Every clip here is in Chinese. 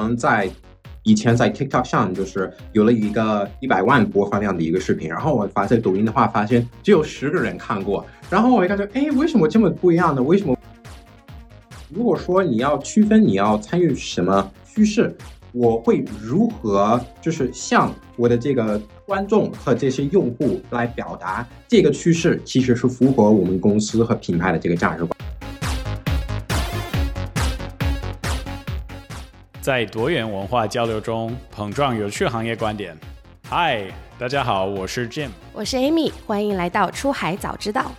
能在以前在 TikTok 上就是有了一个一百万播放量的一个视频，然后我发现抖音的话，发现只有十个人看过，然后我一感觉，哎，为什么这么不一样呢？为什么？如果说你要区分你要参与什么趋势，我会如何就是向我的这个观众和这些用户来表达这个趋势其实是符合我们公司和品牌的这个价值观。在多元文化交流中碰撞有趣行业观点。嗨，大家好，我是 Jim，我是 Amy，欢迎来到出海早知道。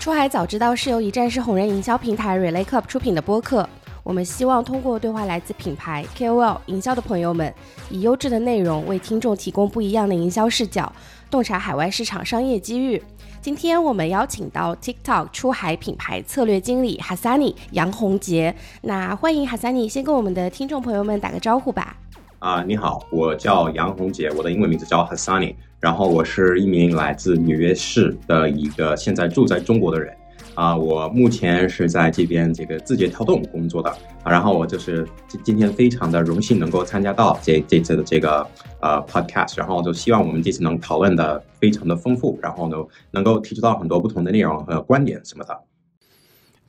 出海早知道是由一站式红人营销平台 Relay Club 出品的播客。我们希望通过对话来自品牌 KOL 营销的朋友们，以优质的内容为听众提供不一样的营销视角，洞察海外市场商业机遇。今天我们邀请到 TikTok 出海品牌策略经理 Hassani 杨宏杰。那欢迎 Hassani，先跟我们的听众朋友们打个招呼吧。啊，你好，我叫杨宏杰，我的英文名字叫 Hassani，然后我是一名来自纽约市的一个现在住在中国的人。啊，我目前是在这边这个字节跳动工作的啊，然后我就是今今天非常的荣幸能够参加到这这次的这个呃 podcast，然后就希望我们这次能讨论的非常的丰富，然后呢能够提出到很多不同的内容和观点什么的。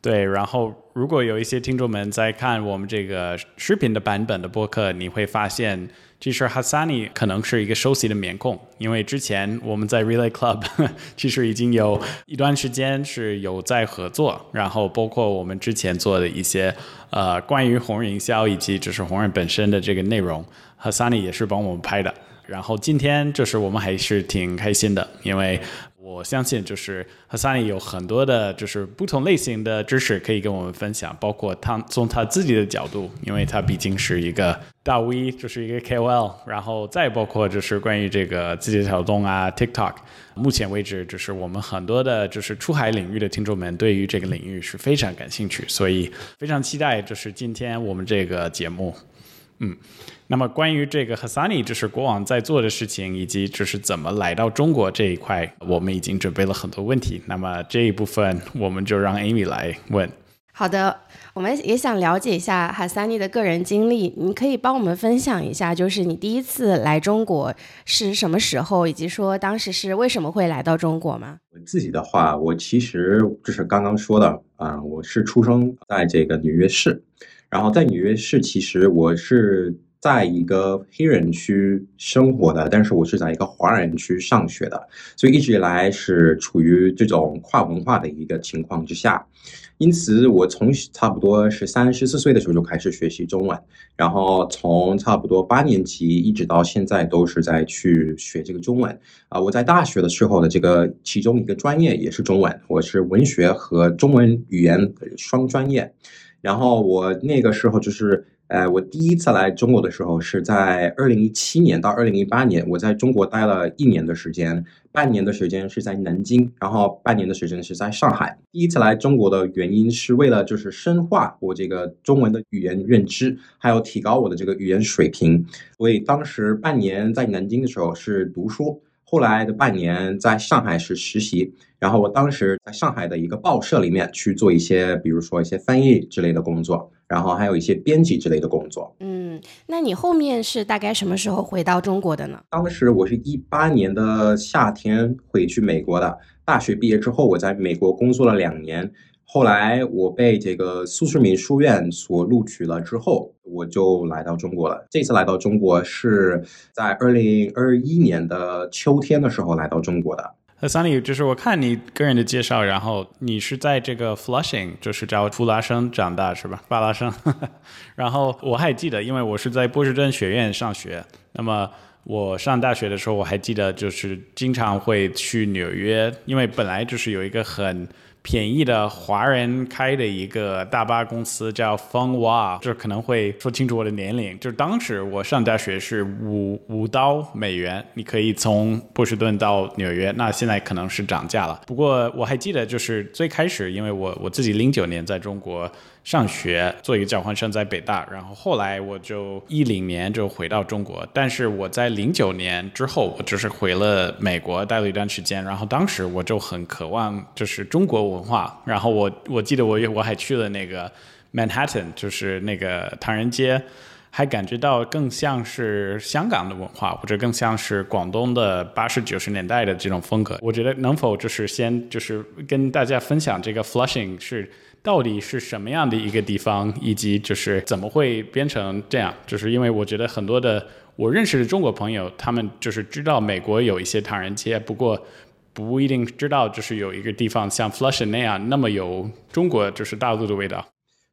对，然后如果有一些听众们在看我们这个视频的版本的播客，你会发现。其实 Hassani 可能是一个熟悉的面孔，因为之前我们在 Relay Club 其实已经有一段时间是有在合作，然后包括我们之前做的一些呃关于红人营销以及就是红人本身的这个内容，Hassani 也是帮我们拍的。然后今天就是我们还是挺开心的，因为。我相信，就是和 Sunny 有很多的，就是不同类型的知识可以跟我们分享，包括他从他自己的角度，因为他毕竟是一个大 V，就是一个 KOL，然后再包括就是关于这个字节跳动啊、TikTok，目前为止，就是我们很多的，就是出海领域的听众们对于这个领域是非常感兴趣，所以非常期待，就是今天我们这个节目，嗯。那么关于这个 Hassani，就是国王在做的事情，以及就是怎么来到中国这一块，我们已经准备了很多问题。那么这一部分，我们就让 Amy 来问。好的，我们也想了解一下 Hassani 的个人经历，你可以帮我们分享一下，就是你第一次来中国是什么时候，以及说当时是为什么会来到中国吗？我自己的话，我其实就是刚刚说的啊，我是出生在这个纽约市，然后在纽约市，其实我是。在一个黑人区生活的，但是我是在一个华人区上学的，所以一直以来是处于这种跨文化的一个情况之下。因此，我从差不多是三十四岁的时候就开始学习中文，然后从差不多八年级一直到现在都是在去学这个中文。啊，我在大学的时候的这个其中一个专业也是中文，我是文学和中文语言双专业。然后我那个时候就是。呃，我第一次来中国的时候是在二零一七年到二零一八年，我在中国待了一年的时间，半年的时间是在南京，然后半年的时间是在上海。第一次来中国的原因是为了就是深化我这个中文的语言认知，还有提高我的这个语言水平。所以当时半年在南京的时候是读书，后来的半年在上海是实习。然后我当时在上海的一个报社里面去做一些，比如说一些翻译之类的工作。然后还有一些编辑之类的工作。嗯，那你后面是大概什么时候回到中国的呢？当时我是一八年的夏天回去美国的。大学毕业之后，我在美国工作了两年。后来我被这个苏世民书院所录取了之后，我就来到中国了。这次来到中国是在二零二一年的秋天的时候来到中国的。那桑里就是我看你个人的介绍，然后你是在这个 Flushing，就是叫布拉生长大是吧？巴拉生。然后我还记得，因为我是在波士顿学院上学，那么我上大学的时候，我还记得就是经常会去纽约，因为本来就是有一个很。便宜的华人开的一个大巴公司叫风哇，这可能会说清楚我的年龄。就是当时我上大学是五五刀美元，你可以从波士顿到纽约。那现在可能是涨价了。不过我还记得，就是最开始，因为我我自己零九年在中国。上学做一个交换生在北大，然后后来我就一零年就回到中国，但是我在零九年之后，我就是回了美国待了一段时间，然后当时我就很渴望就是中国文化，然后我我记得我我还去了那个 Manhattan，就是那个唐人街，还感觉到更像是香港的文化，或者更像是广东的八十九十年代的这种风格。我觉得能否就是先就是跟大家分享这个 Flushing 是到底是什么样的一个地方，以及就是怎么会变成这样？就是因为我觉得很多的我认识的中国朋友，他们就是知道美国有一些唐人街，不过不一定知道就是有一个地方像 Flushing 那样那么有中国就是大陆的味道。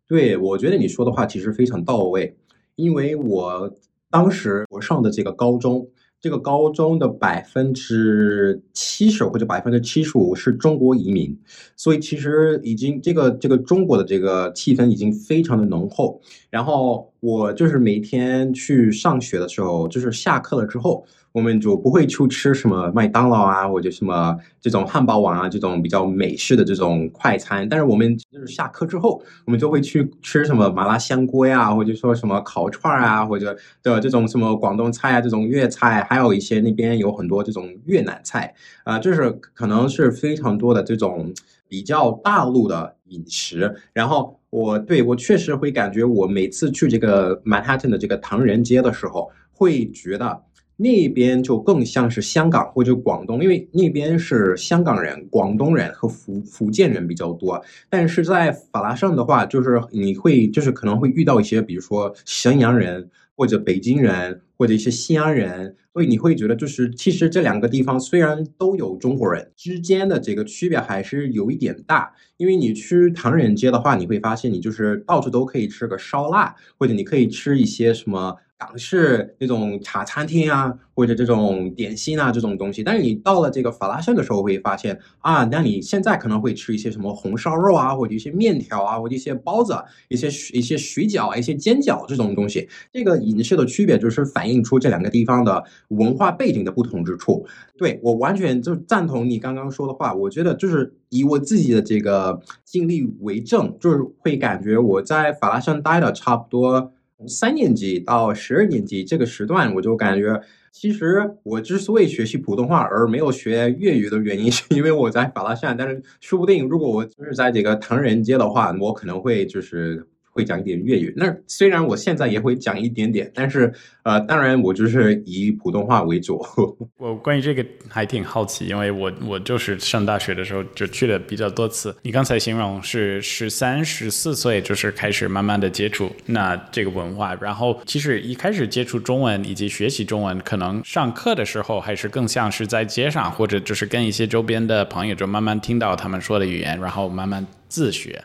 对，我觉得你说的话其实非常到位。因为我当时我上的这个高中，这个高中的百分之七十或者百分之七十五是中国移民，所以其实已经这个这个中国的这个气氛已经非常的浓厚。然后我就是每天去上学的时候，就是下课了之后。我们就不会去吃什么麦当劳啊，或者什么这种汉堡王啊，这种比较美式的这种快餐。但是我们就是下课之后，我们就会去吃什么麻辣香锅呀，或者说什么烤串啊，或者的这种什么广东菜啊，这种粤菜，还有一些那边有很多这种越南菜啊，就是可能是非常多的这种比较大陆的饮食。然后我对我确实会感觉，我每次去这个曼哈顿的这个唐人街的时候，会觉得。那边就更像是香港或者广东，因为那边是香港人、广东人和福福建人比较多。但是在法拉盛的话，就是你会就是可能会遇到一些，比如说沈阳人或者北京人或者一些西安人，所以你会觉得就是其实这两个地方虽然都有中国人，之间的这个区别还是有一点大。因为你去唐人街的话，你会发现你就是到处都可以吃个烧腊，或者你可以吃一些什么。港式那种茶餐厅啊，或者这种点心啊，这种东西。但是你到了这个法拉盛的时候，会发现啊，那你现在可能会吃一些什么红烧肉啊，或者一些面条啊，或者一些包子、一些一些水饺啊、一些煎饺这种东西。这个饮食的区别，就是反映出这两个地方的文化背景的不同之处。对我完全就赞同你刚刚说的话。我觉得就是以我自己的这个经历为证，就是会感觉我在法拉盛待了差不多。从三年级到十二年级这个时段，我就感觉，其实我之所以学习普通话而没有学粤语的原因，是因为我在法拉善。但是说不定，如果我就是在这个唐人街的话，我可能会就是。会讲一点粤语，那虽然我现在也会讲一点点，但是呃，当然我就是以普通话为主。我关于这个还挺好奇，因为我我就是上大学的时候就去了比较多次。你刚才形容是十三、十四岁就是开始慢慢的接触那这个文化，然后其实一开始接触中文以及学习中文，可能上课的时候还是更像是在街上，或者就是跟一些周边的朋友就慢慢听到他们说的语言，然后慢慢自学。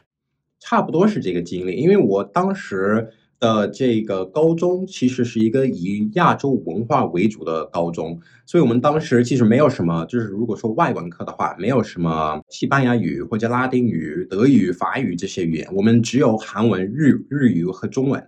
差不多是这个经历，因为我当时的这个高中其实是一个以亚洲文化为主的高中，所以我们当时其实没有什么，就是如果说外文课的话，没有什么西班牙语或者拉丁语、德语、法语这些语言，我们只有韩文、日日语和中文。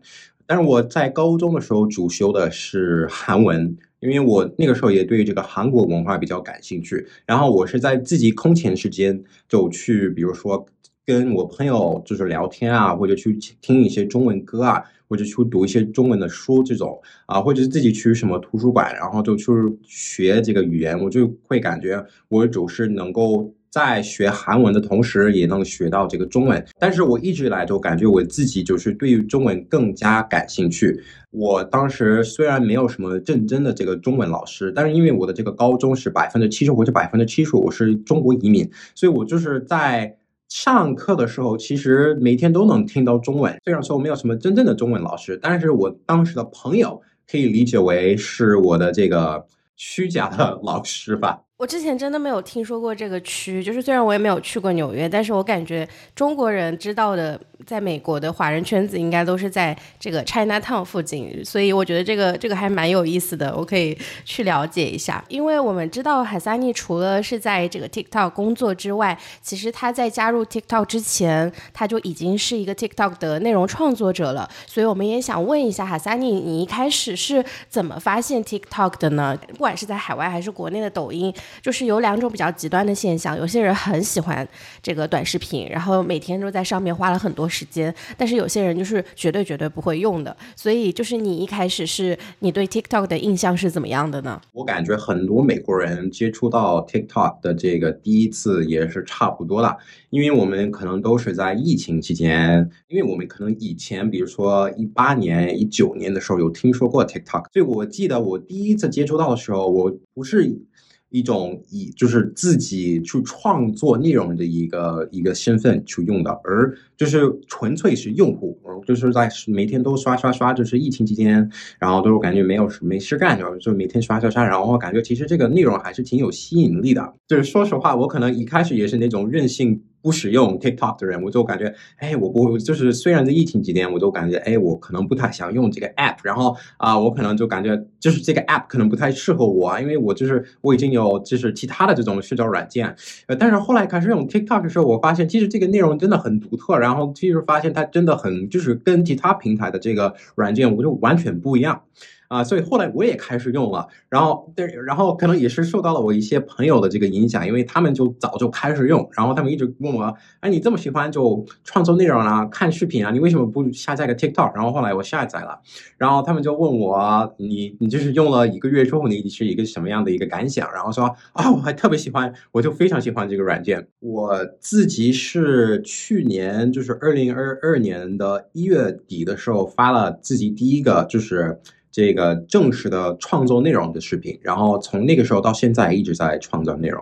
但是我在高中的时候主修的是韩文，因为我那个时候也对这个韩国文化比较感兴趣。然后我是在自己空闲时间就去，比如说。跟我朋友就是聊天啊，或者去听一些中文歌啊，或者去读一些中文的书这种啊，或者是自己去什么图书馆，然后就去学这个语言，我就会感觉我总是能够在学韩文的同时，也能学到这个中文。但是我一直以来都感觉我自己就是对于中文更加感兴趣。我当时虽然没有什么认真的这个中文老师，但是因为我的这个高中是百分之七十或者百分之七十五是中国移民，所以我就是在。上课的时候，其实每天都能听到中文。虽然说我没有什么真正的中文老师，但是我当时的朋友可以理解为是我的这个虚假的老师吧。我之前真的没有听说过这个区，就是虽然我也没有去过纽约，但是我感觉中国人知道的。在美国的华人圈子应该都是在这个 China Town 附近，所以我觉得这个这个还蛮有意思的，我可以去了解一下。因为我们知道海萨尼除了是在这个 TikTok 工作之外，其实他在加入 TikTok 之前，他就已经是一个 TikTok 的内容创作者了。所以我们也想问一下海萨尼，你一开始是怎么发现 TikTok 的呢？不管是在海外还是国内的抖音，就是有两种比较极端的现象，有些人很喜欢这个短视频，然后每天都在上面花了很多时间，但是有些人就是绝对绝对不会用的。所以就是你一开始是你对 TikTok 的印象是怎么样的呢？我感觉很多美国人接触到 TikTok 的这个第一次也是差不多的，因为我们可能都是在疫情期间，因为我们可能以前比如说一八年、一九年的时候有听说过 TikTok，所以我记得我第一次接触到的时候，我不是。一种以就是自己去创作内容的一个一个身份去用的，而就是纯粹是用户，就是在每天都刷刷刷，就是疫情期间，然后都是感觉没有没事干，然后就每天刷刷刷，然后感觉其实这个内容还是挺有吸引力的。就是说实话，我可能一开始也是那种任性。不使用 TikTok 的人，我就感觉，哎，我不就是虽然在疫情几年，我都感觉，哎，我可能不太想用这个 app，然后啊，我可能就感觉就是这个 app 可能不太适合我，因为我就是我已经有就是其他的这种社交软件，呃，但是后来开始用 TikTok 的时候，我发现其实这个内容真的很独特，然后其实发现它真的很就是跟其他平台的这个软件，我就完全不一样。啊，所以后来我也开始用了，然后对，然后可能也是受到了我一些朋友的这个影响，因为他们就早就开始用，然后他们一直问我，哎，你这么喜欢就创作内容啊，看视频啊，你为什么不下载个 TikTok？然后后来我下载了，然后他们就问我，你你就是用了一个月之后，你是一个什么样的一个感想？然后说啊，我还特别喜欢，我就非常喜欢这个软件。我自己是去年就是二零二二年的一月底的时候发了自己第一个就是。这个正式的创作内容的视频，然后从那个时候到现在一直在创作内容。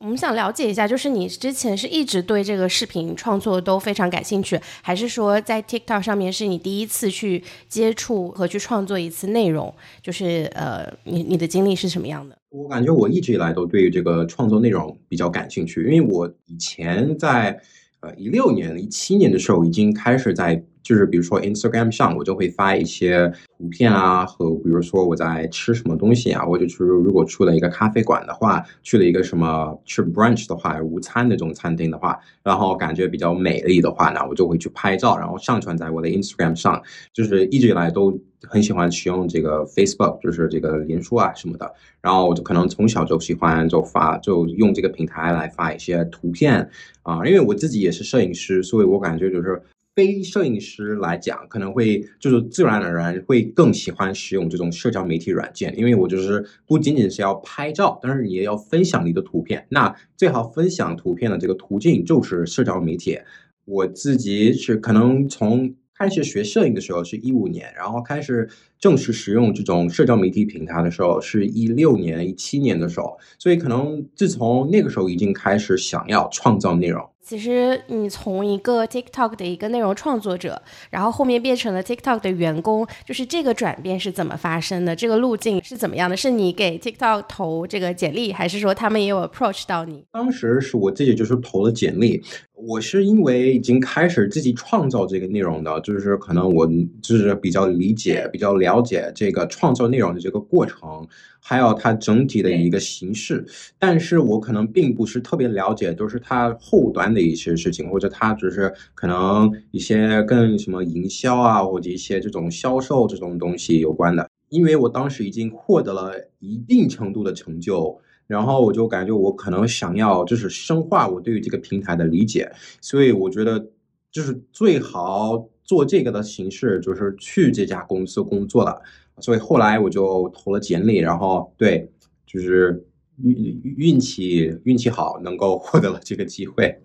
我们想了解一下，就是你之前是一直对这个视频创作都非常感兴趣，还是说在 TikTok 上面是你第一次去接触和去创作一次内容？就是呃，你你的经历是什么样的？我感觉我一直以来都对这个创作内容比较感兴趣，因为我以前在呃一六年、一七年的时候已经开始在。就是比如说 Instagram 上，我就会发一些图片啊，和比如说我在吃什么东西啊，或者是如果去了一个咖啡馆的话，去了一个什么吃 brunch 的话，午餐那种餐厅的话，然后感觉比较美丽的话呢，我就会去拍照，然后上传在我的 Instagram 上。就是一直以来都很喜欢使用这个 Facebook，就是这个脸书啊什么的。然后我就可能从小就喜欢就发，就用这个平台来发一些图片啊，因为我自己也是摄影师，所以我感觉就是。非摄影师来讲，可能会就是自然而然会更喜欢使用这种社交媒体软件，因为我就是不仅仅是要拍照，但是你也要分享你的图片。那最好分享图片的这个途径就是社交媒体。我自己是可能从开始学摄影的时候是一五年，然后开始正式使用这种社交媒体平台的时候是一六年、一七年的时候，所以可能自从那个时候已经开始想要创造内容。其实你从一个 TikTok 的一个内容创作者，然后后面变成了 TikTok 的员工，就是这个转变是怎么发生的？这个路径是怎么样的？是你给 TikTok 投这个简历，还是说他们也有 approach 到你？当时是我自己就是投了简历。我是因为已经开始自己创造这个内容的，就是可能我就是比较理解、比较了解这个创作内容的这个过程，还有它整体的一个形式。但是我可能并不是特别了解，都是它后端的一些事情，或者它只是可能一些跟什么营销啊，或者一些这种销售这种东西有关的。因为我当时已经获得了一定程度的成就。然后我就感觉我可能想要就是深化我对于这个平台的理解，所以我觉得就是最好做这个的形式就是去这家公司工作了，所以后来我就投了简历，然后对，就是运运气运气好，能够获得了这个机会。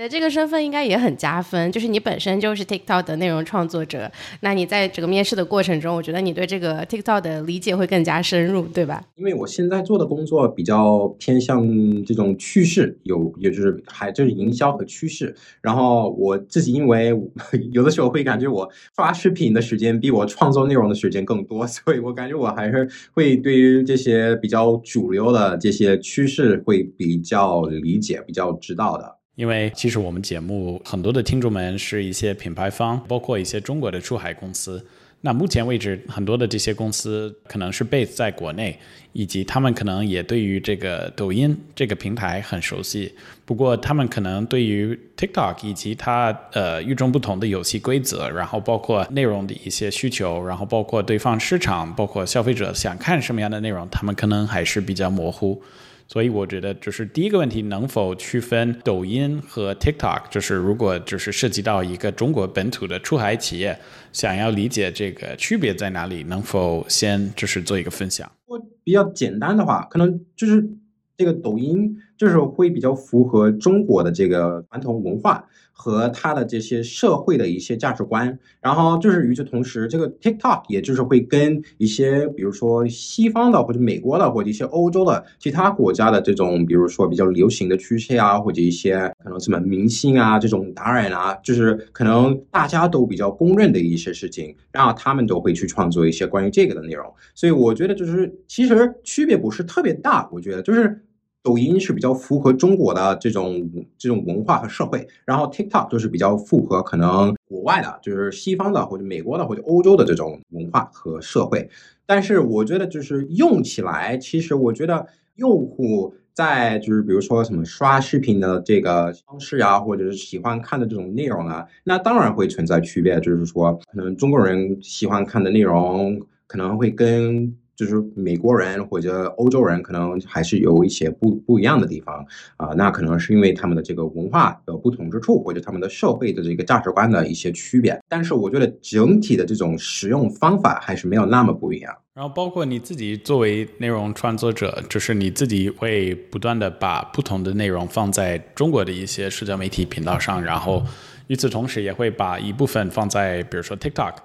的这个身份应该也很加分，就是你本身就是 TikTok 的内容创作者，那你在整个面试的过程中，我觉得你对这个 TikTok 的理解会更加深入，对吧？因为我现在做的工作比较偏向这种趋势，有也就是还就是营销和趋势。然后我自己因为 有的时候会感觉我刷视频的时间比我创作内容的时间更多，所以我感觉我还是会对于这些比较主流的这些趋势会比较理解、比较知道的。因为其实我们节目很多的听众们是一些品牌方，包括一些中国的出海公司。那目前为止，很多的这些公司可能是 base 在国内，以及他们可能也对于这个抖音这个平台很熟悉。不过，他们可能对于 TikTok 以及它呃与众不同的游戏规则，然后包括内容的一些需求，然后包括对方市场，包括消费者想看什么样的内容，他们可能还是比较模糊。所以我觉得，就是第一个问题，能否区分抖音和 TikTok？就是如果就是涉及到一个中国本土的出海企业，想要理解这个区别在哪里，能否先就是做一个分享？我比较简单的话，可能就是这个抖音就是会比较符合中国的这个传统文化。和他的这些社会的一些价值观，然后就是与此同时，这个 TikTok 也就是会跟一些比如说西方的或者美国的或者一些欧洲的其他国家的这种，比如说比较流行的趋势啊，或者一些可能什么明星啊这种达人啊，就是可能大家都比较公认的一些事情，然后他们都会去创作一些关于这个的内容。所以我觉得就是其实区别不是特别大，我觉得就是。抖音是比较符合中国的这种这种文化和社会，然后 TikTok 就是比较符合可能国外的，就是西方的或者美国的或者欧洲的这种文化和社会。但是我觉得就是用起来，其实我觉得用户在就是比如说什么刷视频的这个方式啊，或者是喜欢看的这种内容啊，那当然会存在区别。就是说，可能中国人喜欢看的内容可能会跟。就是美国人或者欧洲人可能还是有一些不不一样的地方啊，那可能是因为他们的这个文化的不同之处，或者他们的社会的这个价值观的一些区别。但是我觉得整体的这种使用方法还是没有那么不一样。然后包括你自己作为内容创作者，就是你自己会不断的把不同的内容放在中国的一些社交媒体频道上，然后与此同时也会把一部分放在比如说 TikTok。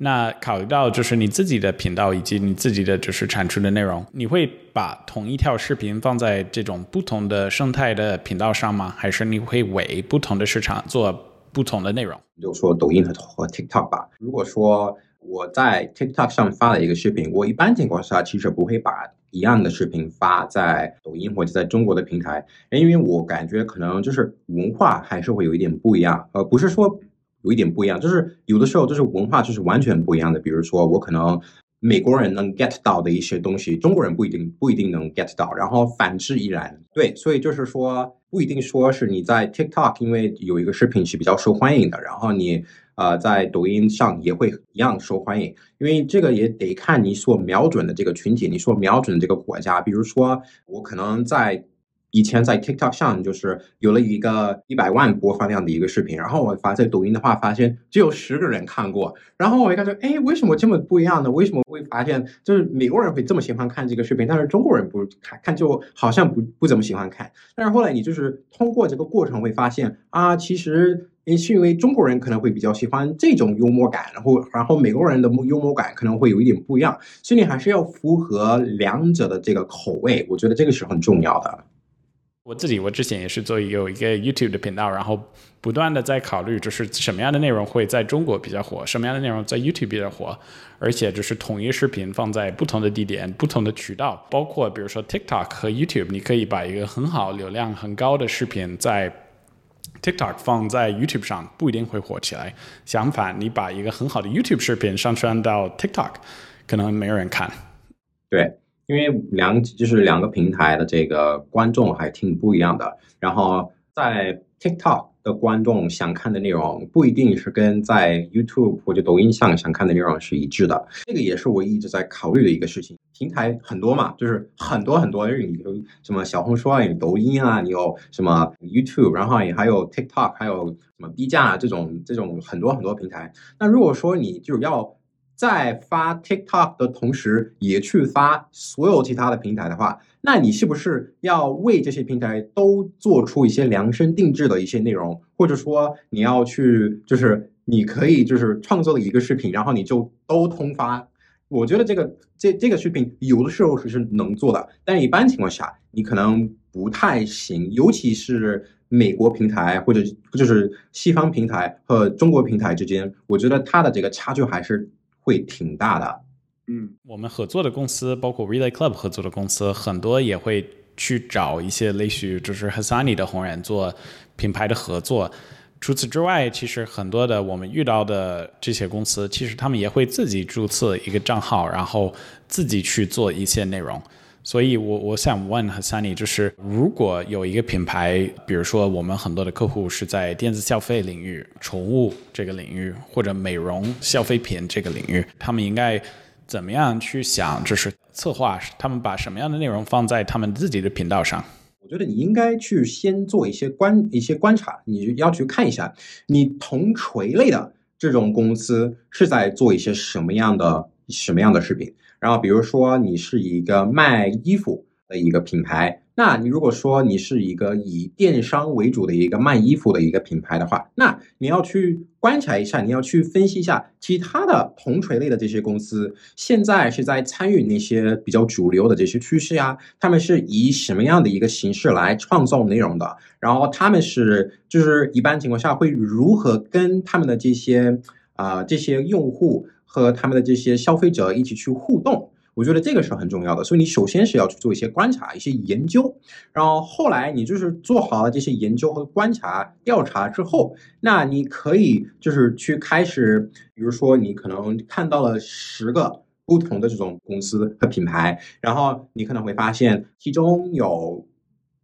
那考虑到就是你自己的频道以及你自己的就是产出的内容，你会把同一条视频放在这种不同的生态的频道上吗？还是你会为不同的市场做不同的内容？就说抖音和和 TikTok 吧。如果说我在 TikTok 上发了一个视频，我一般情况下其实不会把一样的视频发在抖音或者在中国的平台，因为我感觉可能就是文化还是会有一点不一样，呃，不是说。有一点不一样，就是有的时候就是文化就是完全不一样的。比如说，我可能美国人能 get 到的一些东西，中国人不一定不一定能 get 到，然后反之亦然。对，所以就是说，不一定说是你在 TikTok 因为有一个视频是比较受欢迎的，然后你呃在抖音上也会一样受欢迎，因为这个也得看你所瞄准的这个群体，你所瞄准的这个国家。比如说，我可能在。以前在 TikTok 上就是有了一个一百万播放量的一个视频，然后我发在抖音的话，发现只有十个人看过，然后我一看说，哎，为什么这么不一样呢？为什么会发现就是美国人会这么喜欢看这个视频，但是中国人不看，看就好像不不怎么喜欢看。但是后来你就是通过这个过程会发现啊，其实是因为中国人可能会比较喜欢这种幽默感，然后然后美国人的幽默感可能会有一点不一样，所以你还是要符合两者的这个口味，我觉得这个是很重要的。我自己，我之前也是做有一个 YouTube 的频道，然后不断的在考虑，就是什么样的内容会在中国比较火，什么样的内容在 YouTube 比较火，而且就是统一视频放在不同的地点、不同的渠道，包括比如说 TikTok 和 YouTube，你可以把一个很好、流量很高的视频在 TikTok 放在 YouTube 上，不一定会火起来。相反，你把一个很好的 YouTube 视频上传到 TikTok，可能没有人看。对。因为两就是两个平台的这个观众还挺不一样的，然后在 TikTok 的观众想看的内容不一定是跟在 YouTube 或者抖音上想看的内容是一致的，这个也是我一直在考虑的一个事情。平台很多嘛，就是很多很多，你有什么小红书啊，有抖音啊，你有什么 YouTube，然后也还有 TikTok，还有什么 B 站啊这种这种很多很多平台。那如果说你就要在发 TikTok 的同时，也去发所有其他的平台的话，那你是不是要为这些平台都做出一些量身定制的一些内容，或者说你要去，就是你可以就是创作了一个视频，然后你就都通发？我觉得这个这这个视频有的时候是是能做的，但一般情况下你可能不太行，尤其是美国平台或者就是西方平台和中国平台之间，我觉得它的这个差距还是。会挺大的，嗯，我们合作的公司，包括 Relay Club 合作的公司，很多也会去找一些类似于就是 Hassani 的红人做品牌的合作。除此之外，其实很多的我们遇到的这些公司，其实他们也会自己注册一个账号，然后自己去做一些内容。所以我我想问 Hassani，就是如果有一个品牌，比如说我们很多的客户是在电子消费领域、宠物这个领域或者美容消费品这个领域，他们应该怎么样去想，就是策划他们把什么样的内容放在他们自己的频道上？我觉得你应该去先做一些观一些观察，你要去看一下，你同垂类的这种公司是在做一些什么样的什么样的视频。然后比如说你是一个卖衣服的一个品牌，那你如果说你是一个以电商为主的一个卖衣服的一个品牌的话，那你要去观察一下，你要去分析一下其他的同垂类的这些公司，现在是在参与那些比较主流的这些趋势呀，他们是以什么样的一个形式来创造内容的？然后他们是就是一般情况下会如何跟他们的这些啊这些用户和他们的这些消费者一起去互动？我觉得这个是很重要的，所以你首先是要去做一些观察、一些研究，然后后来你就是做好了这些研究和观察调查之后，那你可以就是去开始，比如说你可能看到了十个不同的这种公司和品牌，然后你可能会发现其中有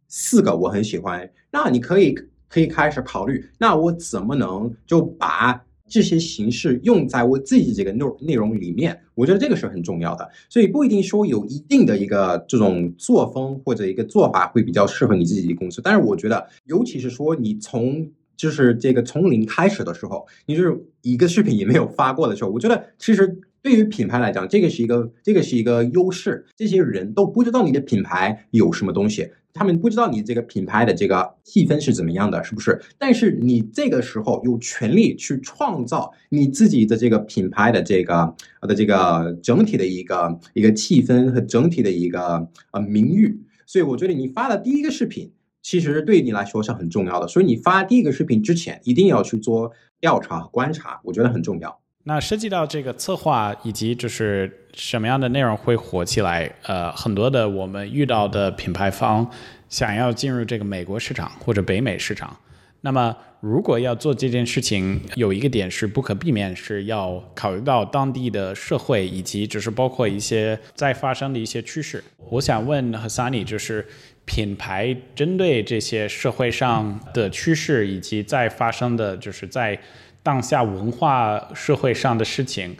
四个我很喜欢，那你可以可以开始考虑，那我怎么能就把。这些形式用在我自己这个内内容里面，我觉得这个是很重要的。所以不一定说有一定的一个这种作风或者一个做法会比较适合你自己的公司。但是我觉得，尤其是说你从就是这个从零开始的时候，你就是一个视频也没有发过的时候，我觉得其实。对于品牌来讲，这个是一个这个是一个优势。这些人都不知道你的品牌有什么东西，他们不知道你这个品牌的这个细分是怎么样的，是不是？但是你这个时候有权利去创造你自己的这个品牌的这个的这个整体的一个一个气氛和整体的一个呃名誉。所以我觉得你发的第一个视频，其实对你来说是很重要的。所以你发第一个视频之前，一定要去做调查和观察，我觉得很重要。那涉及到这个策划以及就是什么样的内容会火起来？呃，很多的我们遇到的品牌方想要进入这个美国市场或者北美市场，那么如果要做这件事情，有一个点是不可避免，是要考虑到当地的社会以及就是包括一些在发生的一些趋势。我想问 Hassani，就是品牌针对这些社会上的趋势以及在发生的就是在。当下文化社会上的事情，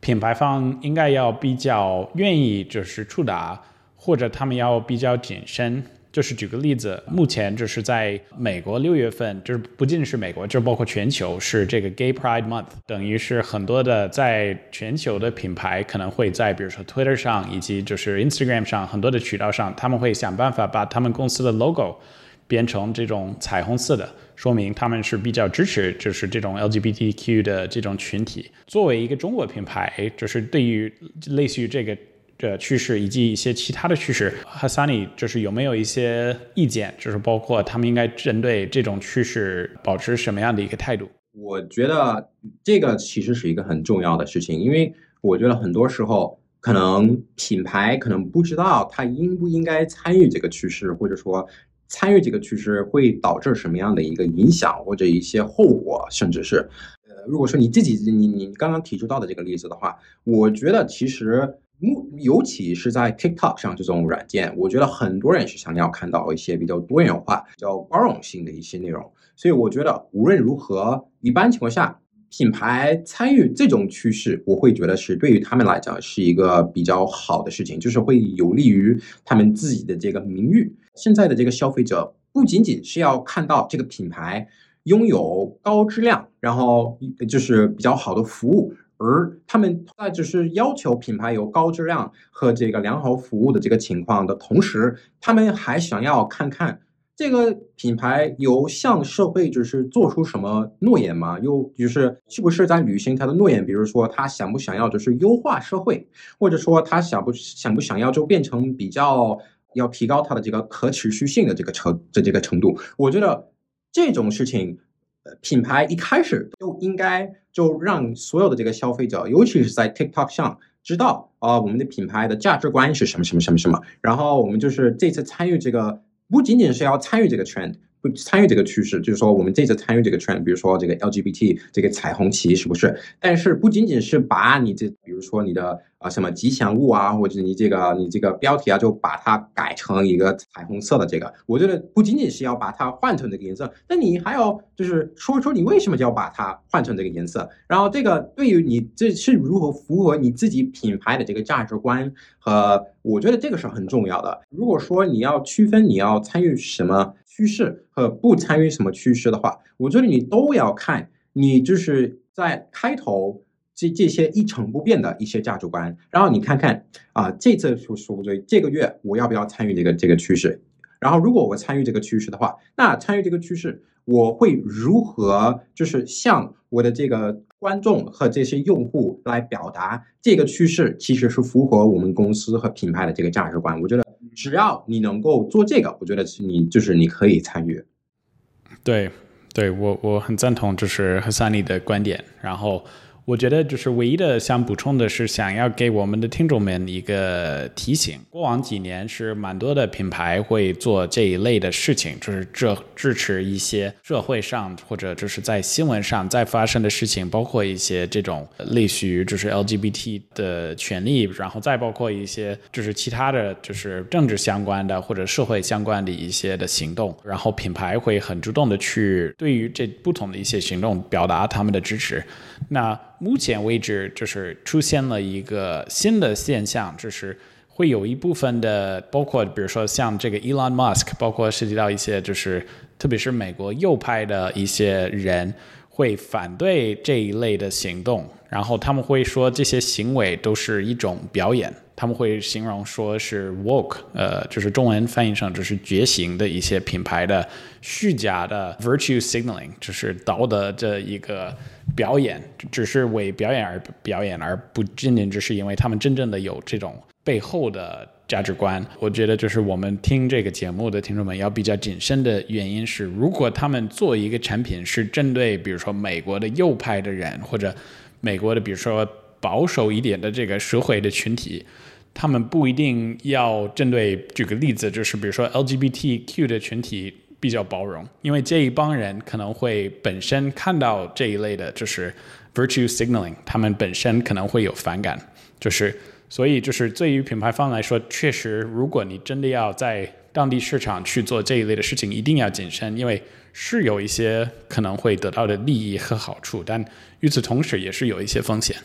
品牌方应该要比较愿意就是触达，或者他们要比较谨慎。就是举个例子，目前就是在美国六月份，就是不仅是美国，就包括全球，是这个 Gay Pride Month，等于是很多的在全球的品牌可能会在比如说 Twitter 上以及就是 Instagram 上很多的渠道上，他们会想办法把他们公司的 logo 变成这种彩虹色的。说明他们是比较支持，就是这种 LGBTQ 的这种群体。作为一个中国品牌，就是对于类似于这个的趋势以及一些其他的趋势，Hassani 就是有没有一些意见？就是包括他们应该针对这种趋势保持什么样的一个态度？我觉得这个其实是一个很重要的事情，因为我觉得很多时候可能品牌可能不知道他应不应该参与这个趋势，或者说。参与这个趋势会导致什么样的一个影响或者一些后果，甚至是，呃，如果说你自己你你刚刚提出到的这个例子的话，我觉得其实目尤其是在 TikTok 上这种软件，我觉得很多人是想要看到一些比较多元化、比较包容性的一些内容，所以我觉得无论如何，一般情况下。品牌参与这种趋势，我会觉得是对于他们来讲是一个比较好的事情，就是会有利于他们自己的这个名誉。现在的这个消费者不仅仅是要看到这个品牌拥有高质量，然后就是比较好的服务，而他们在就是要求品牌有高质量和这个良好服务的这个情况的同时，他们还想要看看。这个品牌有向社会就是做出什么诺言吗？又就是是不是在履行他的诺言？比如说他想不想要就是优化社会，或者说他想不想不想要就变成比较要提高他的这个可持续性的这个程的这个程度？我觉得这种事情，呃，品牌一开始就应该就让所有的这个消费者，尤其是在 TikTok 上知道啊，我们的品牌的价值观是什么什么什么什么。然后我们就是这次参与这个。不仅仅是要参与这个 trend，不参与这个趋势，就是说我们这次参与这个 trend，比如说这个 LGBT 这个彩虹旗是不是？但是不仅仅是把你这，比如说你的啊什么吉祥物啊，或者你这个你这个标题啊，就把它改成一个彩虹色的这个，我觉得不仅仅是要把它换成这个颜色，那你还要就是说说你为什么就要把它换成这个颜色，然后这个对于你这是如何符合你自己品牌的这个价值观和，我觉得这个是很重要的。如果说你要区分你要参与什么。趋势和不参与什么趋势的话，我觉得你都要看，你就是在开头这这些一成不变的一些价值观，然后你看看啊，这次说说不对，这个月我要不要参与这个这个趋势？然后如果我参与这个趋势的话，那参与这个趋势，我会如何就是向我的这个观众和这些用户来表达这个趋势其实是符合我们公司和品牌的这个价值观？我觉得。只要你能够做这个，我觉得你就是你可以参与。对，对我我很赞同，就是和三力的观点。然后。我觉得就是唯一的想补充的是，想要给我们的听众们一个提醒。过往几年是蛮多的品牌会做这一类的事情，就是这支持一些社会上或者就是在新闻上在发生的事情，包括一些这种类似于就是 LGBT 的权利，然后再包括一些就是其他的就是政治相关的或者社会相关的一些的行动。然后品牌会很主动的去对于这不同的一些行动表达他们的支持。那目前为止，就是出现了一个新的现象，就是会有一部分的，包括比如说像这个 Elon Musk，包括涉及到一些就是特别是美国右派的一些人，会反对这一类的行动，然后他们会说这些行为都是一种表演，他们会形容说是 woke，呃，就是中文翻译上就是觉醒的一些品牌的虚假的 virtue signaling，就是道德这一个。表演只是为表演而表演，而不仅仅只是因为他们真正的有这种背后的价值观。我觉得，就是我们听这个节目的听众们要比较谨慎的原因是，如果他们做一个产品是针对，比如说美国的右派的人，或者美国的比如说保守一点的这个社会的群体，他们不一定要针对。举个例子，就是比如说 LGBTQ 的群体。比较包容，因为这一帮人可能会本身看到这一类的，就是 virtue signaling，他们本身可能会有反感，就是所以就是对于品牌方来说，确实，如果你真的要在当地市场去做这一类的事情，一定要谨慎，因为是有一些可能会得到的利益和好处，但与此同时也是有一些风险。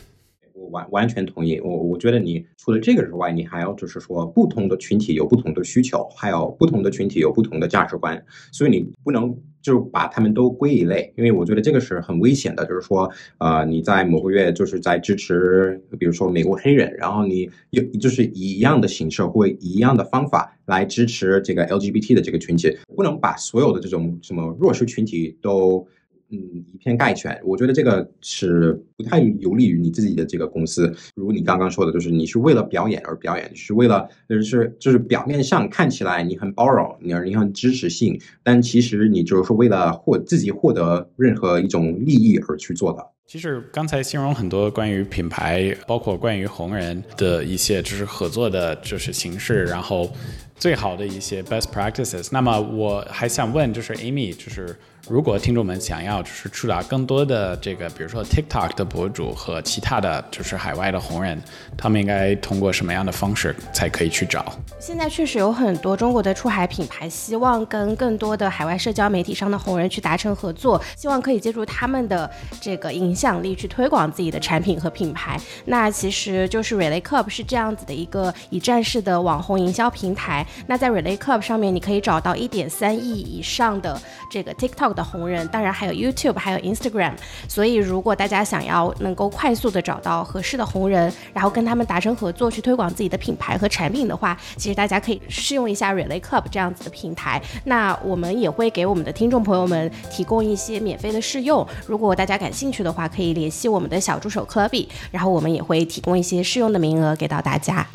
完完全同意，我我觉得你除了这个之外，你还要就是说，不同的群体有不同的需求，还有不同的群体有不同的价值观，所以你不能就把他们都归一类，因为我觉得这个是很危险的。就是说，呃，你在某个月就是在支持，比如说美国黑人，然后你有就是以一样的形式或一样的方法来支持这个 LGBT 的这个群体，不能把所有的这种什么弱势群体都。嗯，以偏概全，我觉得这个是不太有利于你自己的这个公司。如你刚刚说的，就是你是为了表演而表演，是为了就是就是表面上看起来你很包容，你你很支持性，但其实你就是为了获自己获得任何一种利益而去做的。其实刚才形容很多关于品牌，包括关于红人的一些就是合作的就是形式，然后最好的一些 best practices。那么我还想问，就是 Amy，就是。如果听众们想要就是触达更多的这个，比如说 TikTok 的博主和其他的就是海外的红人，他们应该通过什么样的方式才可以去找？现在确实有很多中国的出海品牌希望跟更多的海外社交媒体上的红人去达成合作，希望可以借助他们的这个影响力去推广自己的产品和品牌。那其实就是 Relay Cup 是这样子的一个一站式的网红营销平台。那在 Relay Cup 上面，你可以找到一点三亿以上的这个 TikTok。的红人，当然还有 YouTube，还有 Instagram。所以，如果大家想要能够快速的找到合适的红人，然后跟他们达成合作，去推广自己的品牌和产品的话，其实大家可以试用一下 Relay Club 这样子的平台。那我们也会给我们的听众朋友们提供一些免费的试用。如果大家感兴趣的话，可以联系我们的小助手 Clubby，然后我们也会提供一些试用的名额给到大家。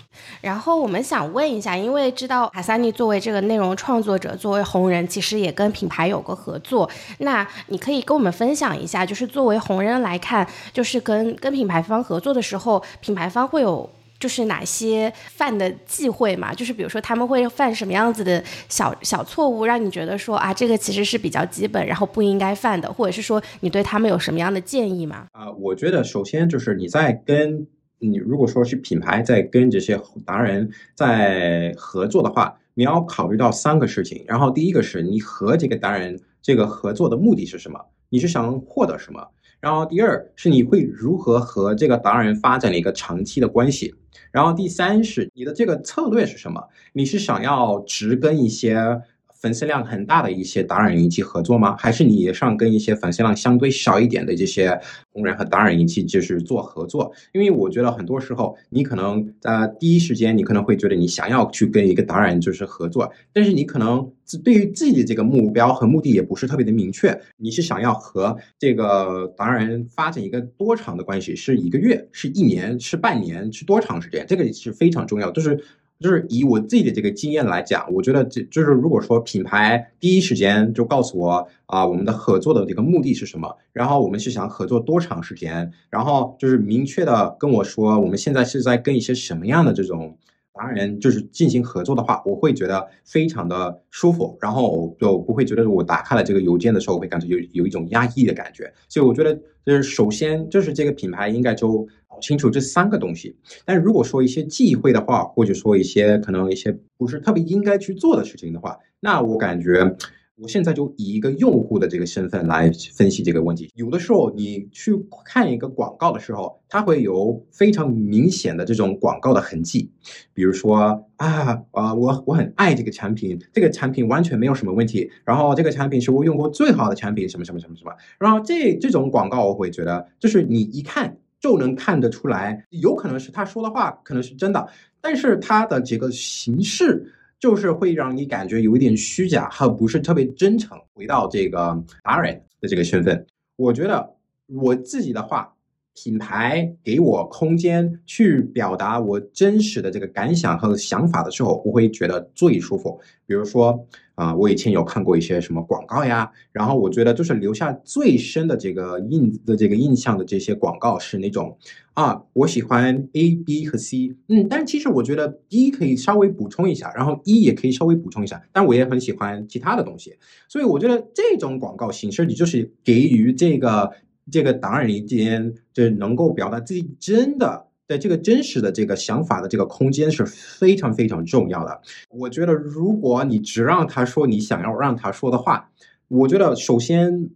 然后我们想问一下，因为知道海萨尼作为这个内容创作者，作为红人，其实也跟品牌有过合作。那你可以跟我们分享一下，就是作为红人来看，就是跟跟品牌方合作的时候，品牌方会有就是哪些犯的忌讳嘛？就是比如说他们会犯什么样子的小小错误，让你觉得说啊，这个其实是比较基本，然后不应该犯的，或者是说你对他们有什么样的建议吗？啊，我觉得首先就是你在跟你如果说是品牌在跟这些达人在合作的话，你要考虑到三个事情。然后第一个是你和这个达人这个合作的目的是什么？你是想获得什么？然后第二是你会如何和这个达人发展了一个长期的关系？然后第三是你的这个策略是什么？你是想要植根一些粉丝量很大的一些达人一起合作吗？还是你也想跟一些粉丝量相对少一点的这些红人和达人一起就是做合作？因为我觉得很多时候你可能在第一时间你可能会觉得你想要去跟一个达人就是合作，但是你可能对于自己的这个目标和目的也不是特别的明确。你是想要和这个达人发展一个多长的关系？是一个月？是一年？是半年？是多长时间？这个是非常重要，就是。就是以我自己的这个经验来讲，我觉得这就是如果说品牌第一时间就告诉我啊，我们的合作的这个目的是什么，然后我们是想合作多长时间，然后就是明确的跟我说，我们现在是在跟一些什么样的这种达人就是进行合作的话，我会觉得非常的舒服，然后就不会觉得我打开了这个邮件的时候，我会感觉有有一种压抑的感觉。所以我觉得就是首先就是这个品牌应该就搞。清楚这三个东西，但如果说一些忌讳的话，或者说一些可能一些不是特别应该去做的事情的话，那我感觉我现在就以一个用户的这个身份来分析这个问题。有的时候你去看一个广告的时候，它会有非常明显的这种广告的痕迹，比如说啊啊，我我很爱这个产品，这个产品完全没有什么问题，然后这个产品是我用过最好的产品，什么什么什么什么，然后这这种广告我会觉得，就是你一看。就能看得出来，有可能是他说的话可能是真的，但是他的这个形式就是会让你感觉有一点虚假还不是特别真诚。回到这个达人的这个身份，我觉得我自己的话。品牌给我空间去表达我真实的这个感想和想法的时候，我会觉得最舒服。比如说啊，我以前有看过一些什么广告呀，然后我觉得就是留下最深的这个印的这个印象的这些广告是那种啊，我喜欢 A、B 和 C，嗯，但其实我觉得 D 可以稍微补充一下，然后 E 也可以稍微补充一下，但我也很喜欢其他的东西，所以我觉得这种广告形式，你就是给予这个。这个达人间，就是能够表达自己真的的这个真实的这个想法的这个空间是非常非常重要的。我觉得，如果你只让他说你想要让他说的话，我觉得首先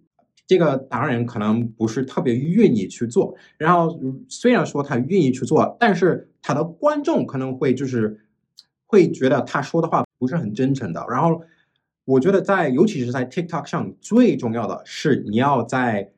这个达人可能不是特别愿意去做。然后虽然说他愿意去做，但是他的观众可能会就是会觉得他说的话不是很真诚的。然后我觉得在尤其是在 TikTok 上，最重要的是你要在。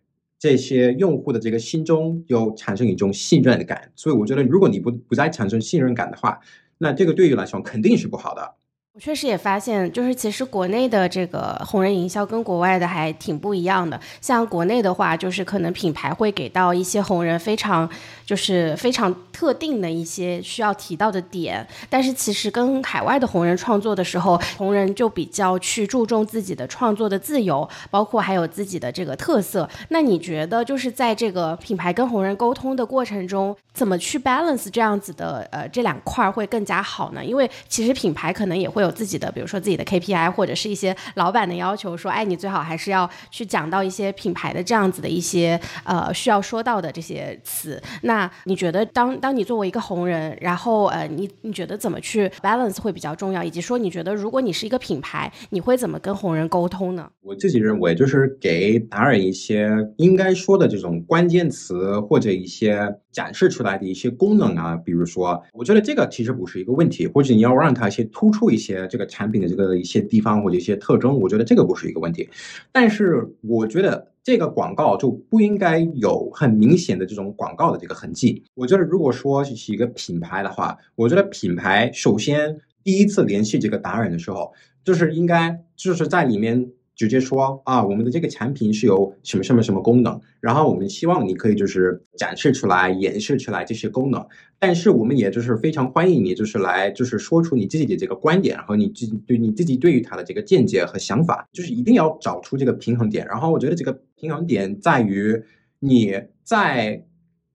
这些用户的这个心中有产生一种信任感，所以我觉得，如果你不不再产生信任感的话，那这个对于来说肯定是不好的。我确实也发现，就是其实国内的这个红人营销跟国外的还挺不一样的。像国内的话，就是可能品牌会给到一些红人非常就是非常特定的一些需要提到的点，但是其实跟海外的红人创作的时候，红人就比较去注重自己的创作的自由，包括还有自己的这个特色。那你觉得就是在这个品牌跟红人沟通的过程中，怎么去 balance 这样子的呃这两块会更加好呢？因为其实品牌可能也会。有自己的，比如说自己的 KPI，或者是一些老板的要求，说，哎，你最好还是要去讲到一些品牌的这样子的一些呃需要说到的这些词。那你觉得，当当你作为一个红人，然后呃，你你觉得怎么去 balance 会比较重要？以及说，你觉得如果你是一个品牌，你会怎么跟红人沟通呢？我自己认为，就是给达人一些应该说的这种关键词，或者一些展示出来的一些功能啊，比如说，我觉得这个其实不是一个问题，或者你要让他先突出一些。这个产品的这个一些地方或者一些特征，我觉得这个不是一个问题，但是我觉得这个广告就不应该有很明显的这种广告的这个痕迹。我觉得如果说是一个品牌的话，我觉得品牌首先第一次联系这个达人的时候，就是应该就是在里面。直接说啊，我们的这个产品是有什么什么什么功能，然后我们希望你可以就是展示出来、演示出来这些功能。但是我们也就是非常欢迎你，就是来就是说出你自己的这个观点和你自对你自己对于它的这个见解和想法，就是一定要找出这个平衡点。然后我觉得这个平衡点在于你在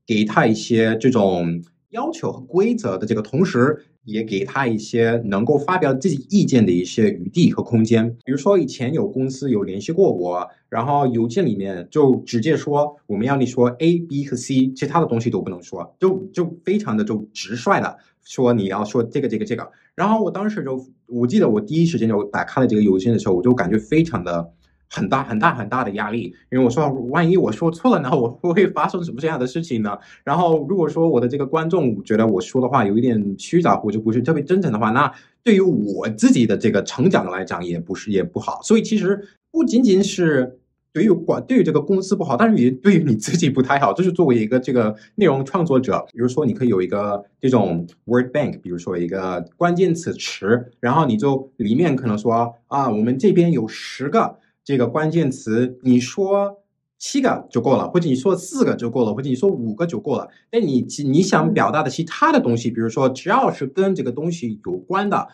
给他一些这种要求和规则的这个同时，也给他一些能够发表自己意见的一些余地和空间。比如说，以前有公司有联系过我，然后邮件里面就直接说我们要你说 A、B 和 C，其他的东西都不能说，就就非常的就直率的说你要说这个这个这个。然后我当时就我记得我第一时间就打开了这个邮件的时候，我就感觉非常的。很大很大很大的压力，因为我说万一我说错了呢，我会发生什么这样的事情呢？然后如果说我的这个观众觉得我说的话有一点虚假或者不是特别真诚的话，那对于我自己的这个成长来讲也不是也不好。所以其实不仅仅是对于管对于这个公司不好，但是也对于你自己不太好。就是作为一个这个内容创作者，比如说你可以有一个这种 word bank，比如说一个关键词池，然后你就里面可能说啊，我们这边有十个。这个关键词，你说七个就够了，或者你说四个就够了，或者你说五个就够了。那你你想表达的其他的东西，比如说只要是跟这个东西有关的，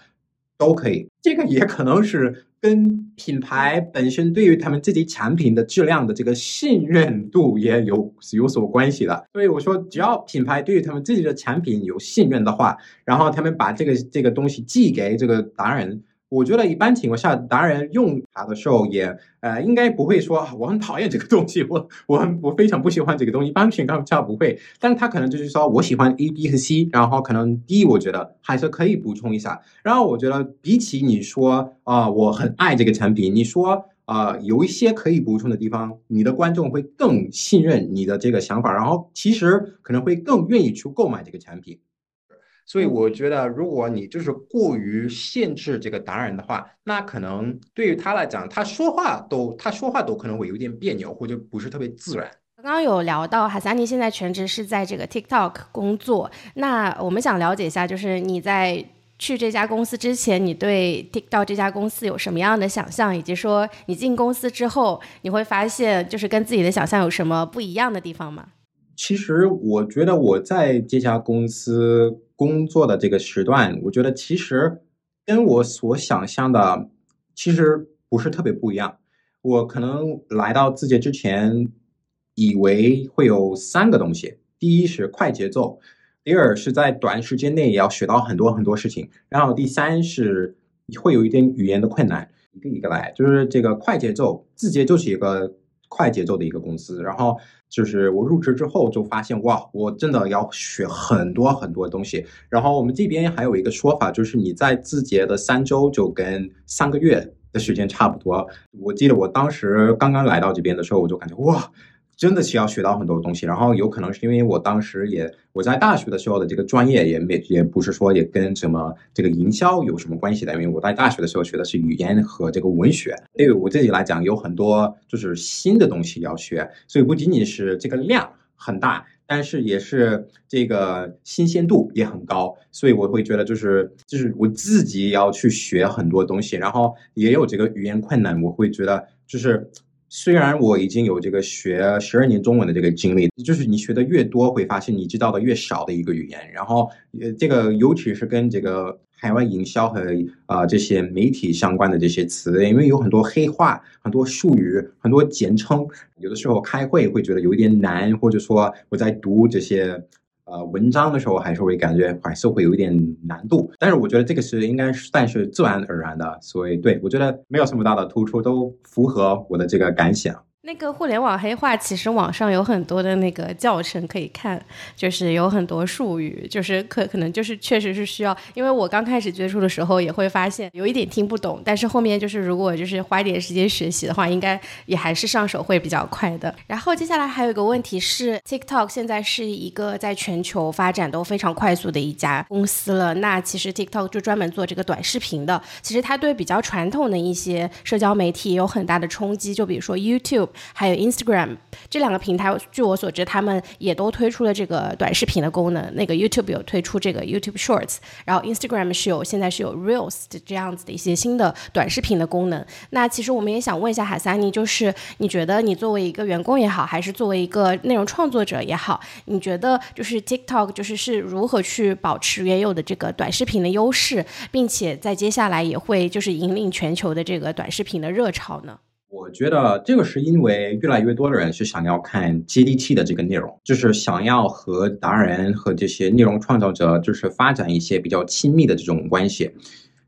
都可以。这个也可能是跟品牌本身对于他们自己产品的质量的这个信任度也有有所关系的。所以我说，只要品牌对于他们自己的产品有信任的话，然后他们把这个这个东西寄给这个达人。我觉得一般情况下，达人用它的时候也呃，应该不会说我很讨厌这个东西，我我很我非常不喜欢这个东西。一般情况下不会，但是他可能就是说我喜欢 A、B 和 C，然后可能 D 我觉得还是可以补充一下。然后我觉得比起你说啊我很爱这个产品，你说啊有一些可以补充的地方，你的观众会更信任你的这个想法，然后其实可能会更愿意去购买这个产品。所以我觉得，如果你就是过于限制这个达人的话，那可能对于他来讲，他说话都他说话都可能会有点别扭，或者不是特别自然。刚刚有聊到哈萨尼现在全职是在这个 TikTok 工作，那我们想了解一下，就是你在去这家公司之前，你对 TikTok 这家公司有什么样的想象，以及说你进公司之后，你会发现就是跟自己的想象有什么不一样的地方吗？其实我觉得我在这家公司工作的这个时段，我觉得其实跟我所想象的其实不是特别不一样。我可能来到字节之前，以为会有三个东西：第一是快节奏，第二是在短时间内也要学到很多很多事情，然后第三是会有一点语言的困难。一个一个来，就是这个快节奏，字节就是一个。快节奏的一个公司，然后就是我入职之后就发现，哇，我真的要学很多很多东西。然后我们这边还有一个说法，就是你在字节的三周就跟三个月的时间差不多。我记得我当时刚刚来到这边的时候，我就感觉哇。真的需要学到很多东西，然后有可能是因为我当时也我在大学的时候的这个专业也没也不是说也跟什么这个营销有什么关系的，因为我在大学的时候学的是语言和这个文学，对于我自己来讲有很多就是新的东西要学，所以不仅仅是这个量很大，但是也是这个新鲜度也很高，所以我会觉得就是就是我自己要去学很多东西，然后也有这个语言困难，我会觉得就是。虽然我已经有这个学十二年中文的这个经历，就是你学的越多，会发现你知道的越少的一个语言。然后，呃，这个尤其是跟这个海外营销和啊这些媒体相关的这些词，因为有很多黑话、很多术语、很多简称，有的时候开会会觉得有一点难，或者说我在读这些。呃，文章的时候还是会感觉还是会有一点难度，但是我觉得这个是应该算是自然而然的，所以对我觉得没有什么大的突出，都符合我的这个感想。那个互联网黑话，其实网上有很多的那个教程可以看，就是有很多术语，就是可可能就是确实是需要。因为我刚开始接触的时候，也会发现有一点听不懂，但是后面就是如果就是花一点时间学习的话，应该也还是上手会比较快的。然后接下来还有一个问题是，TikTok 现在是一个在全球发展都非常快速的一家公司了。那其实 TikTok 就专门做这个短视频的，其实它对比较传统的一些社交媒体有很大的冲击，就比如说 YouTube。还有 Instagram 这两个平台，据我所知，他们也都推出了这个短视频的功能。那个 YouTube 有推出这个 YouTube Shorts，然后 Instagram 是有现在是有 Reels 的这样子的一些新的短视频的功能。那其实我们也想问一下海萨尼，就是你觉得你作为一个员工也好，还是作为一个内容创作者也好，你觉得就是 TikTok 就是是如何去保持原有的这个短视频的优势，并且在接下来也会就是引领全球的这个短视频的热潮呢？我觉得这个是因为越来越多的人是想要看接地气的这个内容，就是想要和达人和这些内容创造者就是发展一些比较亲密的这种关系。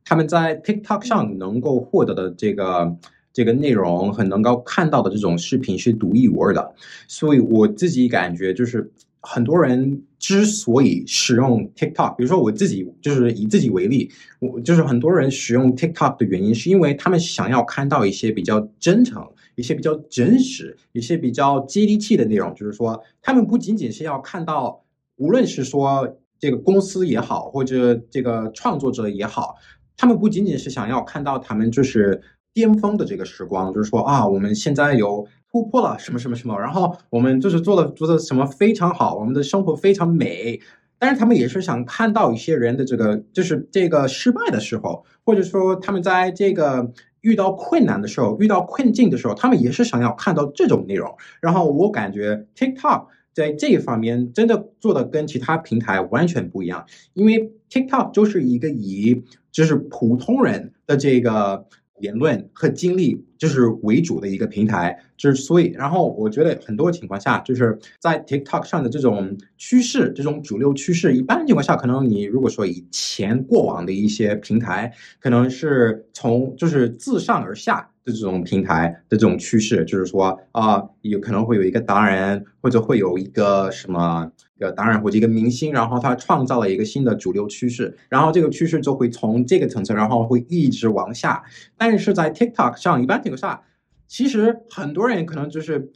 他们在 TikTok 上能够获得的这个这个内容和能够看到的这种视频是独一无二的，所以我自己感觉就是很多人之所以使用 TikTok，比如说我自己就是以自己为例，我就是很多人使用 TikTok 的原因是因为他们想要看到一些比较真诚、一些比较真实、一些比较接地气的内容，就是说他们不仅仅是要看到，无论是说这个公司也好，或者这个创作者也好。他们不仅仅是想要看到他们就是巅峰的这个时光，就是说啊，我们现在有突破了什么什么什么，然后我们就是做了做的什么非常好，我们的生活非常美。但是他们也是想看到一些人的这个就是这个失败的时候，或者说他们在这个遇到困难的时候、遇到困境的时候，他们也是想要看到这种内容。然后我感觉 TikTok。在这一方面，真的做的跟其他平台完全不一样，因为 TikTok 就是一个以就是普通人的这个。言论和经历就是为主的一个平台，就是所以，然后我觉得很多情况下，就是在 TikTok 上的这种趋势，这种主流趋势，一般情况下，可能你如果说以前过往的一些平台，可能是从就是自上而下的这种平台的这种趋势，就是说啊，有可能会有一个达人，或者会有一个什么。一个当然或者一个明星，然后他创造了一个新的主流趋势，然后这个趋势就会从这个层次，然后会一直往下。但是在 TikTok 上，一般情况下，其实很多人可能就是。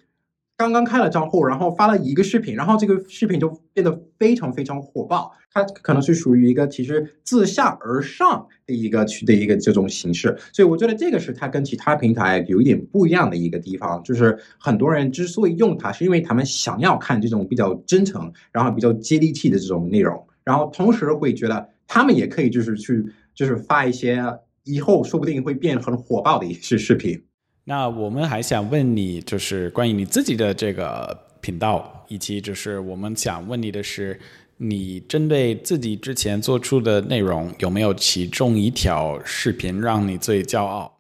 刚刚开了账户，然后发了一个视频，然后这个视频就变得非常非常火爆。它可能是属于一个其实自下而上的一个去的一个这种形式，所以我觉得这个是它跟其他平台有一点不一样的一个地方，就是很多人之所以用它，是因为他们想要看这种比较真诚，然后比较接地气的这种内容，然后同时会觉得他们也可以就是去就是发一些以后说不定会变很火爆的一些视频。那我们还想问你，就是关于你自己的这个频道，以及就是我们想问你的是，你针对自己之前做出的内容，有没有其中一条视频让你最骄傲？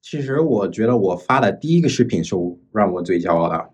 其实我觉得我发的第一个视频是让我最骄傲的，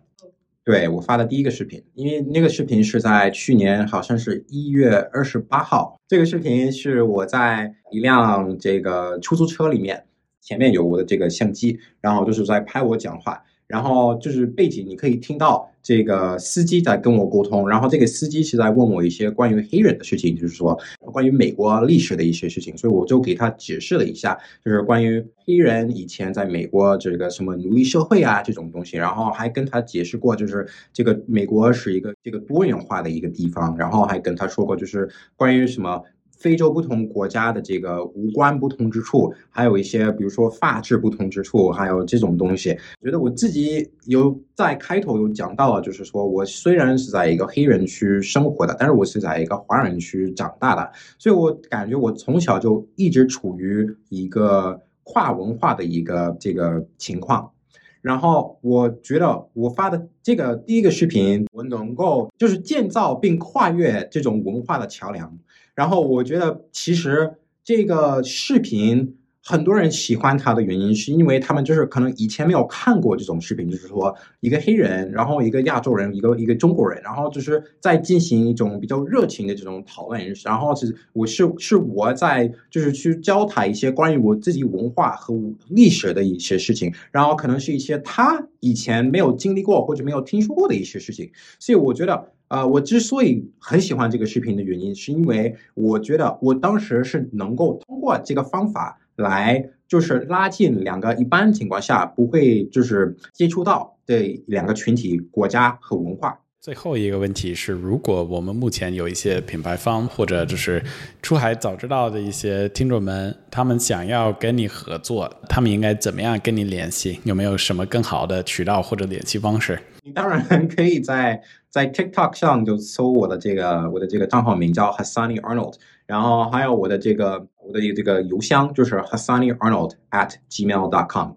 对我发的第一个视频，因为那个视频是在去年好像是一月二十八号，这个视频是我在一辆这个出租车里面。前面有我的这个相机，然后就是在拍我讲话，然后就是背景你可以听到这个司机在跟我沟通，然后这个司机是在问我一些关于黑人的事情，就是说关于美国历史的一些事情，所以我就给他解释了一下，就是关于黑人以前在美国这个什么奴隶社会啊这种东西，然后还跟他解释过，就是这个美国是一个这个多元化的一个地方，然后还跟他说过，就是关于什么。非洲不同国家的这个五官不同之处，还有一些比如说发质不同之处，还有这种东西，觉得我自己有在开头有讲到了，就是说我虽然是在一个黑人区生活的，但是我是在一个华人区长大的，所以我感觉我从小就一直处于一个跨文化的一个这个情况。然后我觉得我发的这个第一个视频，我能够就是建造并跨越这种文化的桥梁。然后我觉得其实这个视频。很多人喜欢他的原因，是因为他们就是可能以前没有看过这种视频，就是说一个黑人，然后一个亚洲人，一个一个中国人，然后就是在进行一种比较热情的这种讨论。然后是我是是我在就是去教他一些关于我自己文化和历史的一些事情，然后可能是一些他以前没有经历过或者没有听说过的一些事情。所以我觉得，呃，我之所以很喜欢这个视频的原因，是因为我觉得我当时是能够通过这个方法。来就是拉近两个一般情况下不会就是接触到的两个群体、国家和文化。最后一个问题是，如果我们目前有一些品牌方或者就是出海早知道的一些听众们，他们想要跟你合作，他们应该怎么样跟你联系？有没有什么更好的渠道或者联系方式？你当然 可以在在 TikTok 上就搜我的这个我的这个账号名叫 Hassani Arnold，然后还有我的这个我的这个邮箱就是 Hassani Arnold at gmail dot com，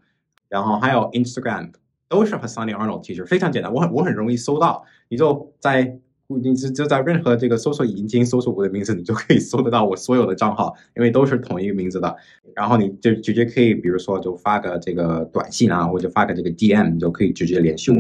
然后还有 Instagram。都是和 Sunny Arnold，其实非常简单，我很我很容易搜到，你就在你就就在任何这个搜索引擎搜索我的名字，你就可以搜得到我所有的账号，因为都是同一个名字的。然后你就直接可以，比如说就发个这个短信啊，或者发个这个 DM，你就可以直接联系我。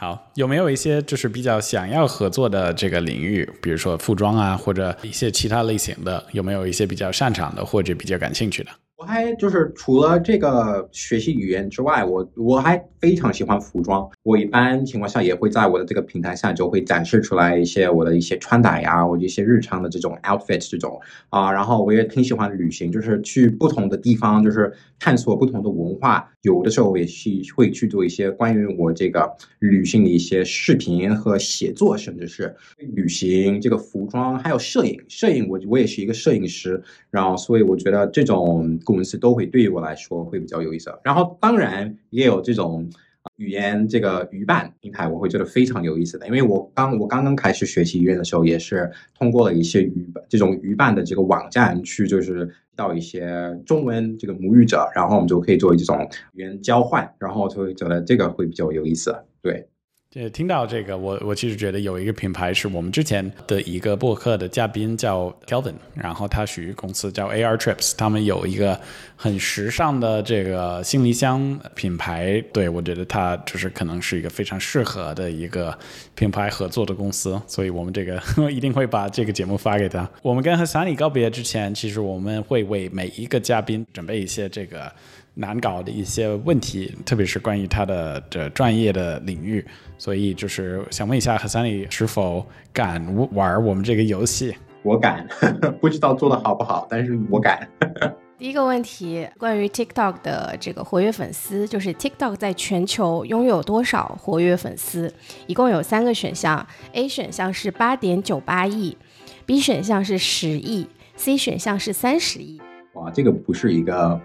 好，有没有一些就是比较想要合作的这个领域，比如说服装啊，或者一些其他类型的，有没有一些比较擅长的或者比较感兴趣的？我还就是除了这个学习语言之外，我我还非常喜欢服装。我一般情况下也会在我的这个平台上就会展示出来一些我的一些穿搭呀，我一些日常的这种 outfit 这种啊。然后我也挺喜欢旅行，就是去不同的地方，就是探索不同的文化。有的时候也是会去做一些关于我这个旅行的一些视频和写作，甚至是旅行这个服装还有摄影。摄影我我也是一个摄影师，然后所以我觉得这种。公司都会对于我来说会比较有意思，然后当然也有这种语言这个语伴平台，我会觉得非常有意思的。因为我刚我刚刚开始学习语言的时候，也是通过了一些语这种语伴的这个网站去，就是到一些中文这个母语者，然后我们就可以做这种语言交换，然后就会觉得这个会比较有意思，对。对，听到这个，我我其实觉得有一个品牌是我们之前的一个博客的嘉宾叫 Kelvin，然后他属于公司叫 AR Trips，他们有一个很时尚的这个行李箱品牌，对我觉得他就是可能是一个非常适合的一个品牌合作的公司，所以我们这个 一定会把这个节目发给他。我们跟和 Sunny 告别之前，其实我们会为每一个嘉宾准备一些这个。难搞的一些问题，特别是关于他的这专业的领域，所以就是想问一下，何三里是否敢玩我们这个游戏？我敢，不知道做的好不好，但是我敢。第一个问题，关于 TikTok 的这个活跃粉丝，就是 TikTok 在全球拥有多少活跃粉丝？一共有三个选项，A 选项是八点九八亿，B 选项是十亿，C 选项是三十亿。哇，这个不是一个。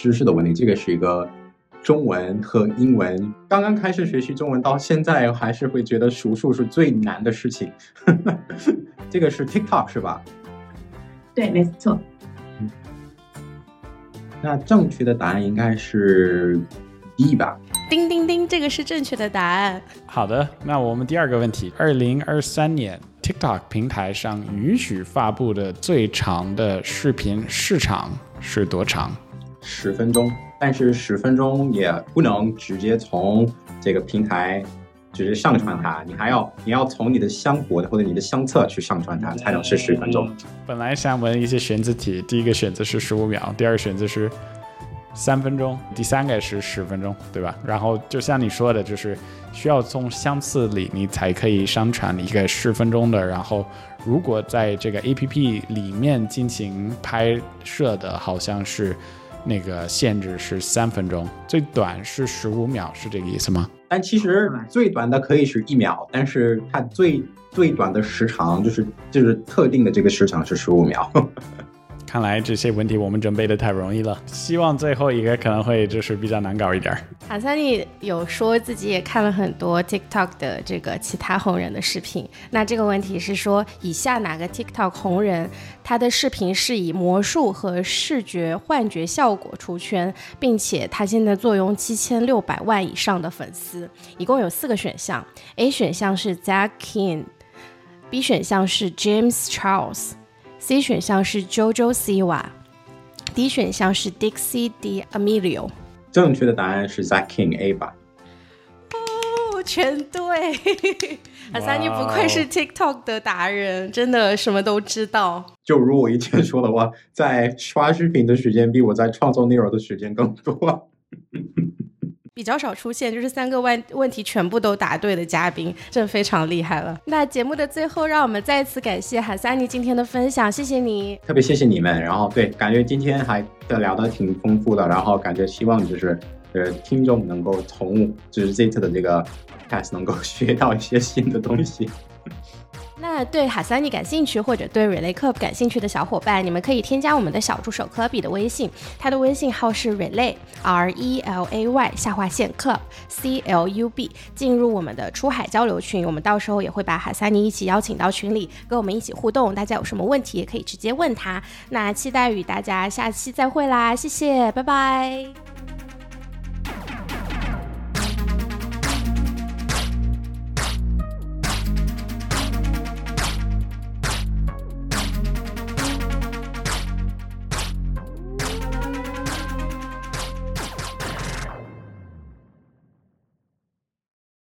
知识的问题，这个是一个中文和英文。刚刚开始学习中文，到现在还是会觉得数数是最难的事情。这个是 TikTok 是吧？对，没错。那正确的答案应该是 D 吧？叮叮叮，这个是正确的答案。好的，那我们第二个问题：二零二三年 TikTok 平台上允许发布的最长的视频时长是多长？十分钟，但是十分钟也不能直接从这个平台直接上传它，你还要你要从你的相簿或者你的相册去上传它，才能是十分钟。本来想问一些选择题，第一个选择是十五秒，第二个选择是三分钟，第三个是十分钟，对吧？然后就像你说的，就是需要从相册里你才可以上传一个十分钟的，然后如果在这个 A P P 里面进行拍摄的，好像是。那个限制是三分钟，最短是十五秒，是这个意思吗？但其实最短的可以是一秒，但是它最最短的时长就是就是特定的这个时长是十五秒。看来这些问题我们准备的太容易了，希望最后一个可能会就是比较难搞一点。卡萨尼有说自己也看了很多 TikTok 的这个其他红人的视频，那这个问题是说，以下哪个 TikTok 红人他的视频是以魔术和视觉幻觉效果出圈，并且他现在坐拥七千六百万以上的粉丝，一共有四个选项，A 选项是 Zack King，B 选项是 James Charles。C 选项是 JoJo Siwa，D 选项是 Dixie D Amelio。正确的答案是 Zack King A 吧？哦，全对！阿三，你不愧是 TikTok 的达人，真的什么都知道。就如我以前说的话，在刷视频的时间比我在创作内容的时间更多。比较少出现，就是三个问问题全部都答对的嘉宾，这非常厉害了。那节目的最后，让我们再次感谢海萨尼今天的分享，谢谢你，特别谢谢你们。然后对，感觉今天还聊得挺丰富的，然后感觉希望就是呃听众能够从就是这次的这个 cast 能够 学到一些新的东西。那对哈萨尼感兴趣或者对 Relay Club 感兴趣的小伙伴，你们可以添加我们的小助手科比的微信，他的微信号是 Relay R E L A Y 下划线 Club C L U B，进入我们的出海交流群，我们到时候也会把哈萨尼一起邀请到群里，跟我们一起互动。大家有什么问题也可以直接问他。那期待与大家下期再会啦，谢谢，拜拜。